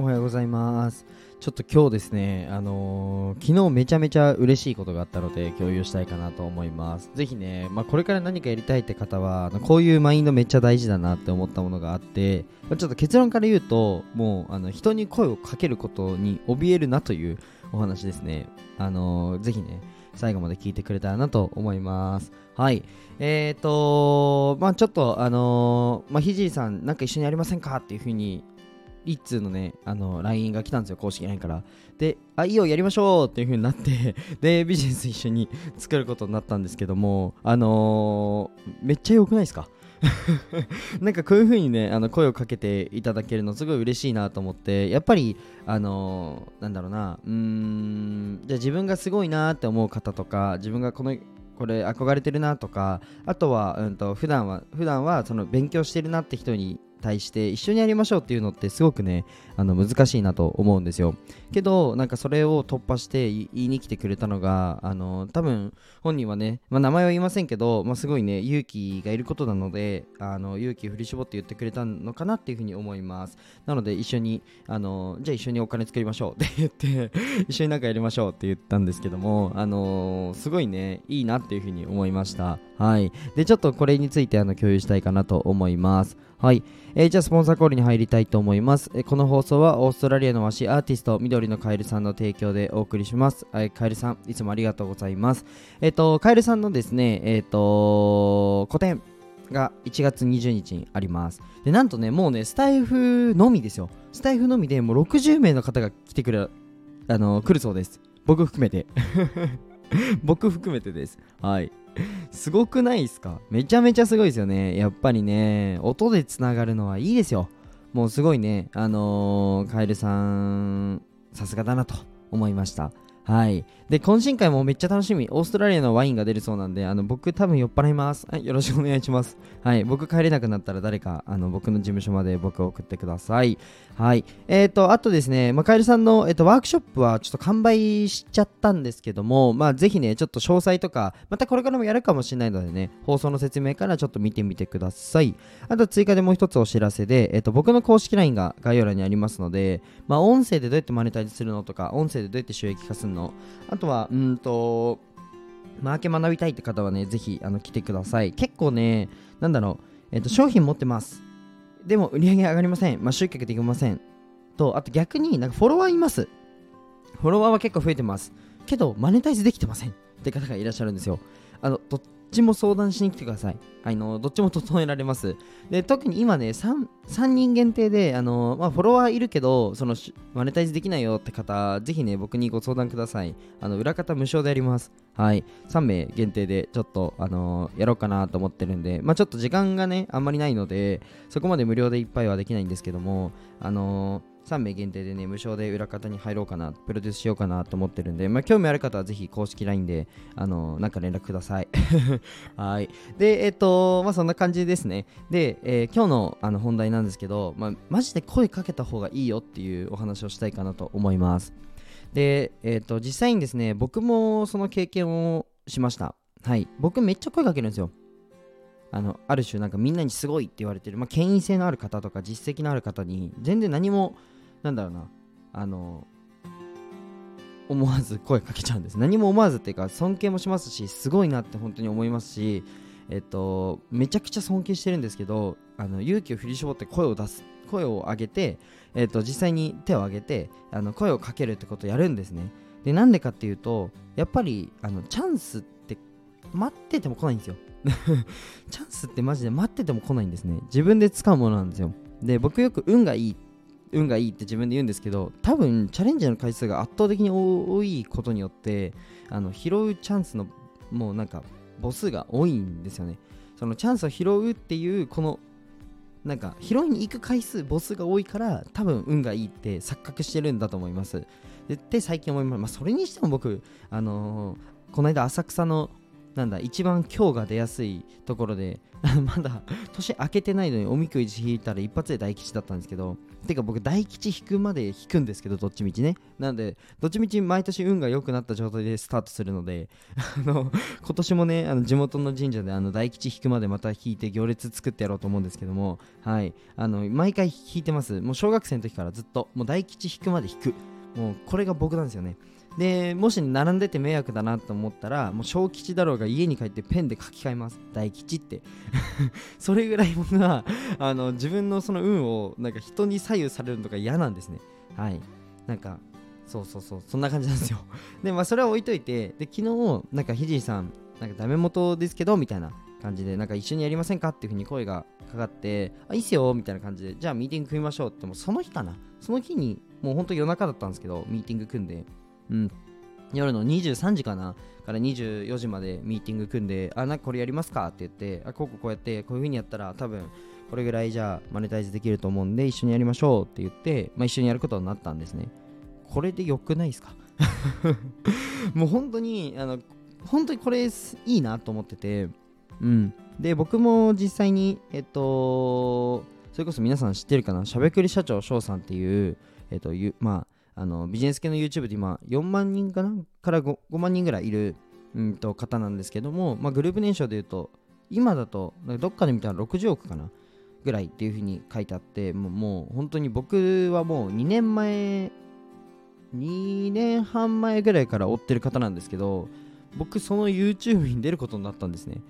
おはようございます。ちょっと今日ですね、あのー昨日めちゃめちゃ嬉しいことがあったので共有したいかなと思います。ぜひね、まあ、これから何かやりたいって方は、こういうマインドめっちゃ大事だなって思ったものがあって、まちょっと結論から言うと、もうあの人に声をかけることに怯えるなというお話ですね。あのーぜひね、最後まで聞いてくれたらなと思います。はい。えーとまあちょっと、あのーまあ、ひじりさん、なんか一緒にやりませんか？っていうふうに一通のね、あの、LINE が来たんですよ、公式 LINE から。で、あ、いいよ、やりましょうっていう風になって、で、ビジネス一緒に作ることになったんですけども、あのーめっちゃ良くないですか？なんかこういう風にね、あの声をかけていただけるのすごい嬉しいなと思って、やっぱり、あのーなんだろうな、うーん、じゃあ自分がすごいなって思う方とか、自分がこの、これ憧れてるなとか、あとは、うんと、普段は、普段はその勉強してるなって人に対して一緒にやりましょうっていうのってすごくねあの難しいなと思うんですよ。けどなんかそれを突破して言いに来てくれたのがあの多分本人はね、まあ、名前は言いませんけど、まあ、すごいね勇気がいることなのであの勇気を振り絞って言ってくれたのかなっていうふうに思います。なので一緒にあのじゃあ一緒にお金作りましょうって 言って一緒になんかやりましょうって言ったんですけどもあのすごいねいいなっていうふうに思いました。はい。でちょっとこれについてあの共有したいかなと思います。はい。えーじゃあスポンサーコールに入りたいと思います、えーこの放送はオーストラリアの和紙アーティスト緑のカエルさんの提供でお送りします、はい。カエルさんいつもありがとうございます。えっ、とカエルさんのですねえっ、と個展が1月20日にあります。でなんとねもうねスタイフのみですよ。スタイフのみでもう60名の方が来てくれあの来るそうです。僕含めて。僕含めてです。はい。すごくないですか？めちゃめちゃすごいですよね。やっぱりね音でつながるのはいいですよ。もうすごいねあのーカエルさんさすがだなと思いました。はい。で懇親会もめっちゃ楽しみ。オーストラリアのワインが出るそうなんであの僕多分酔っ払います、はい、よろしくお願いします。はい僕帰れなくなったら誰かあの僕の事務所まで僕を送ってください。はい。えっ、とあとですね、まあ、カエルさんの、えー、とワークショップはちょっと完売しちゃったんですけどもまあぜひねちょっと詳細とかまたこれからもやるかもしれないのでね放送の説明からちょっと見てみてください。あと追加でもう一つお知らせで、えっと僕の公式 LINE が概要欄にありますので、まあ、音声でどうやってマネタイズするのとか音声でどうやって収益化するのの。あとはうんとマーケ学びたいって方はねぜひあの来てください。結構ねなんだろう、えっと商品持ってます。でも売り上げ上がりません、まあ、集客できません。とあと逆になんかフォロワーいます。フォロワーは結構増えてます。けどマネタイズできてません。って方がいらっしゃるんですよ。あのとっちも相談しに来てください。あのどっちも整えられます。で特に今ね 3, 3人限定であの、まあ、フォロワーいるけどそのマネタイズできないよって方ぜひね僕にご相談ください。あの裏方無償でやります。はい。3名限定でちょっとあのやろうかなと思ってるんでまあちょっと時間がねあんまりないのでそこまで無料でいっぱいはできないんですけどもあの3名限定でね無償で裏方に入ろうかなプロデュースしようかなと思ってるんで、まあ、興味ある方はぜひ公式 LINE であのなんか連絡ください。はい。でえっ、とまあそんな感じですね。で、えー今日のあの本題なんですけど、まあ、マジで声かけた方がいいよっていうお話をしたいかなと思います。で、えっと実際にですね僕もその経験をしました。はい。僕めっちゃ声かけるんですよ。あのある種なんかみんなにすごいって言われてる、まあ、権威性のある方とか実績のある方に全然何もなんだろうな。あの思わず声かけちゃうんです。何も思わずっていうか尊敬もしますしすごいなって本当に思いますしえっとめちゃくちゃ尊敬してるんですけどあの勇気を振り絞って声を出す声を上げて、えっと、実際に手を挙げてあの声をかけるってことをやるんですね。でなんでかっていうとやっぱりあのチャンスって待ってても来ないんですよ。チャンスってマジで待ってても来ないんですね。自分で掴むものなんですよ。で僕よく運がいいって運がいいって自分で言うんですけど多分チャレンジャーの回数が圧倒的に多いことによってあの拾うチャンスのもうなんか母数が多いんですよね。そのチャンスを拾うっていうこのなんか拾いに行く回数母数が多いから多分運がいいって錯覚してるんだと思います。でって最近思います、まあ、それにしても僕あのーこの間浅草のなんだ一番今日が出やすいところで まだ年明けてないのにおみくじ引いたら一発で大吉だったんですけどてか僕大吉引くまで引くんですけどどっちみちね。なんでどっちみち毎年運が良くなった状態でスタートするので あの今年もねあの地元の神社であの大吉引くまでまた引いて行列作ってやろうと思うんですけどもはい。あの毎回引いてます。もう小学生の時からずっともう大吉引くまで引く。もうこれが僕なんですよね。でもし並んでて迷惑だなと思ったらもう小吉だろうが家に帰ってペンで書き換えます。大吉って。それぐらい僕はあの自分のその運をなんか人に左右されるのが嫌なんですね。はい。なんかそうそうそう。そんな感じなんですよ。でまあそれは置いといてで昨日なんかひじいさんなんかダメ元ですけどみたいな感じでなんか一緒にやりませんかっていう風に声がかかってあいいっすよみたいな感じでじゃあミーティング組みましょうってもうその日かな。その日にもうほんと夜中だったんですけどミーティング組んで。うん、夜の23時かな？から24時までミーティング組んで、あ、なんかこれやりますか？って言って、あ、こうこうこうやって、こういう風にやったら多分これぐらいじゃあマネタイズできると思うんで一緒にやりましょうって言って、まあ、一緒にやることになったんですね。これで良くないですか？もう本当に、あの、本当にこれいいなと思ってて、うん。で、僕も実際に、えっと、それこそ皆さん知ってるかな、しゃべくり社長翔さんっていう、えっと、まあ、あのビジネス系の YouTube で今4万人かな？から 5, 5万人ぐらいいる、うんと、方なんですけども、まあ、グループ年商でいうと今だとどっかで見たら60億かなぐらいっていう風に書いてあってもうもう本当に僕はもう2年前2年半前ぐらいから追ってる方なんですけど僕その YouTube に出ることになったんですね。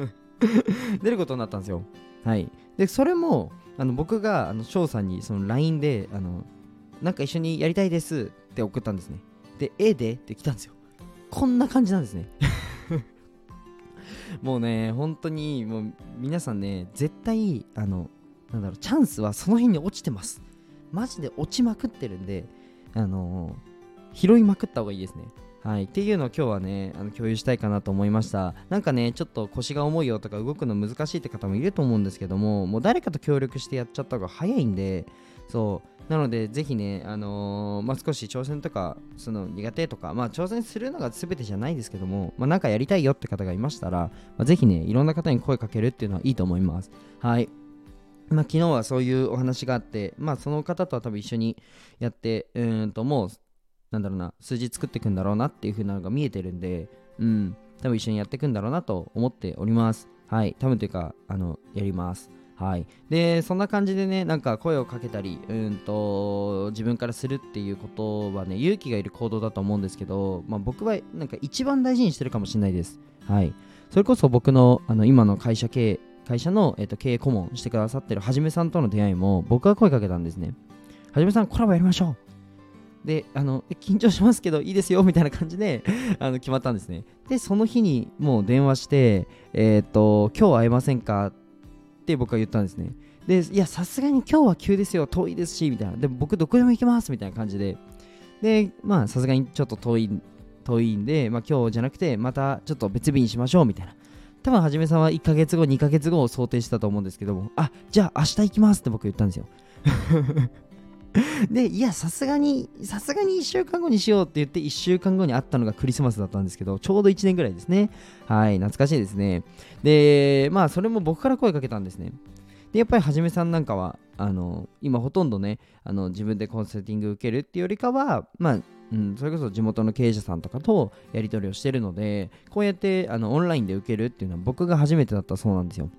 出ることになったんですよ。はい。でそれもあの僕が翔さんにその LINE であのなんか一緒にやりたいですって送ったんですね。で、えで？って来たんですよ。こんな感じなんですね。もうね、本当にもう皆さんね、絶対、あの、なんだろう、チャンスはその辺に落ちてます。マジで落ちまくってるんで、あの、拾いまくった方がいいですね。はい。っていうのを今日はね、あの共有したいかなと思いました。なんかね、ちょっと腰が重いよとか動くの難しいって方もいると思うんですけども、もう誰かと協力してやっちゃった方が早いんで、そう、なので、ぜひね、あのー、まあ、少し挑戦とか、その苦手とか、まあ、挑戦するのが全てじゃないですけども、まあ、なんかやりたいよって方がいましたら、まあ、ぜひね、いろんな方に声かけるっていうのはいいと思います。はい。まあ、昨日はそういうお話があって、まあ、その方とは多分一緒にやって、うんと、もう、なんだろうな、数字作っていくんだろうなっていう風なのが見えてるんで、うん、多分一緒にやっていくんだろうなと思っております。はい、多分というか、あの、やります。はい、でそんな感じでねなんか声をかけたりうんと自分からするっていうことはね勇気がいる行動だと思うんですけど、まあ、僕はなんか一番大事にしてるかもしれないです。はい、それこそ僕のあの今の会社経営会社の、えーと、経営顧問してくださってるはじめさんとの出会いも僕が声かけたんですね。はじめさんコラボやりましょうで、あの、緊張しますけどいいですよみたいな感じであの決まったんですね。で、その日にもう電話して、えっ、ー、と、今日会えませんかって僕は言ったんですね。で、いや、さすがに今日は急ですよ、遠いですし、みたいな。でも僕どこでも行きますみたいな感じで。で、まあ、さすがにちょっと遠い、遠いんで、まあ今日じゃなくて、またちょっと別日にしましょうみたいな。多分はじめさんは1ヶ月後、2ヶ月後を想定したと思うんですけども、あ、じゃあ明日行きますって僕言ったんですよ。で、いや、さすがに、さすがに1週間後にしようって言って、1週間後に会ったのがクリスマスだったんですけど、ちょうど1年ぐらいですね。はい、懐かしいですね。で、まあ、それも僕から声かけたんですね。で、やっぱりはじめさんなんかは、あの、今ほとんどね、あの自分でコンサルティング受けるっていうよりかは、まあ、うん、それこそ地元の経営者さんとかとやり取りをしてるので、こうやってあのオンラインで受けるっていうのは僕が初めてだったそうなんですよ。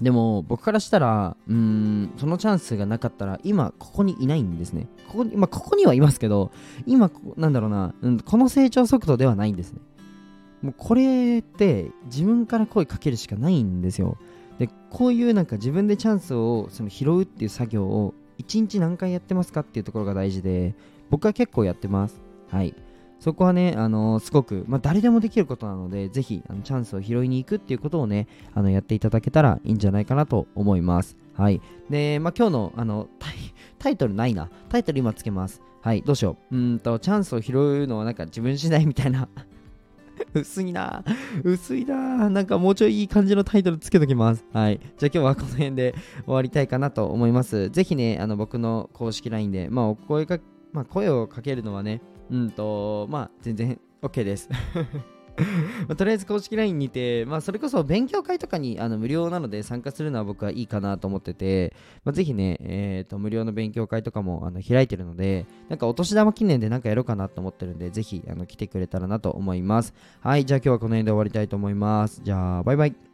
でも僕からしたら、うん、そのチャンスがなかったら、今ここにいないんですね。ここに、まあ、ここにはいますけど、今、なんだろうな、うん、この成長速度ではないんですね。もうこれって自分から声かけるしかないんですよ。で、こういうなんか自分でチャンスをその拾うっていう作業を1日何回やってますかっていうところが大事で、僕は結構やってます。はい。そこはね、あの、すごく、まあ、誰でもできることなので、ぜひあのチャンスを拾いに行くっていうことをね、あのやっていただけたらいいんじゃないかなと思います。はい。で、まあ、今日のあのタイトルないな。タイトル今つけます。はい、どうしよう。うんと、チャンスを拾うのはなんか自分次第みたいな 薄いな薄いななんかもうちょいいい感じのタイトルつけときます。はい。じゃあ今日はこの辺で終わりたいかなと思います。ぜひね、あの僕の公式 LINE で、まあお声か、まあ声をかけるのはね、うんと、まあ、全然 OK です。まあ、とりあえず公式 LINE にて、まあ、それこそ勉強会とかにあの無料なので参加するのは僕はいいかなと思ってて、まあ、ぜひね、えーと、無料の勉強会とかもあの開いてるので、なんかお年玉記念でなんかやろうかなと思ってるんで、ぜひあの来てくれたらなと思います。はい、じゃあ今日はこの辺で終わりたいと思います。じゃあ、バイバイ。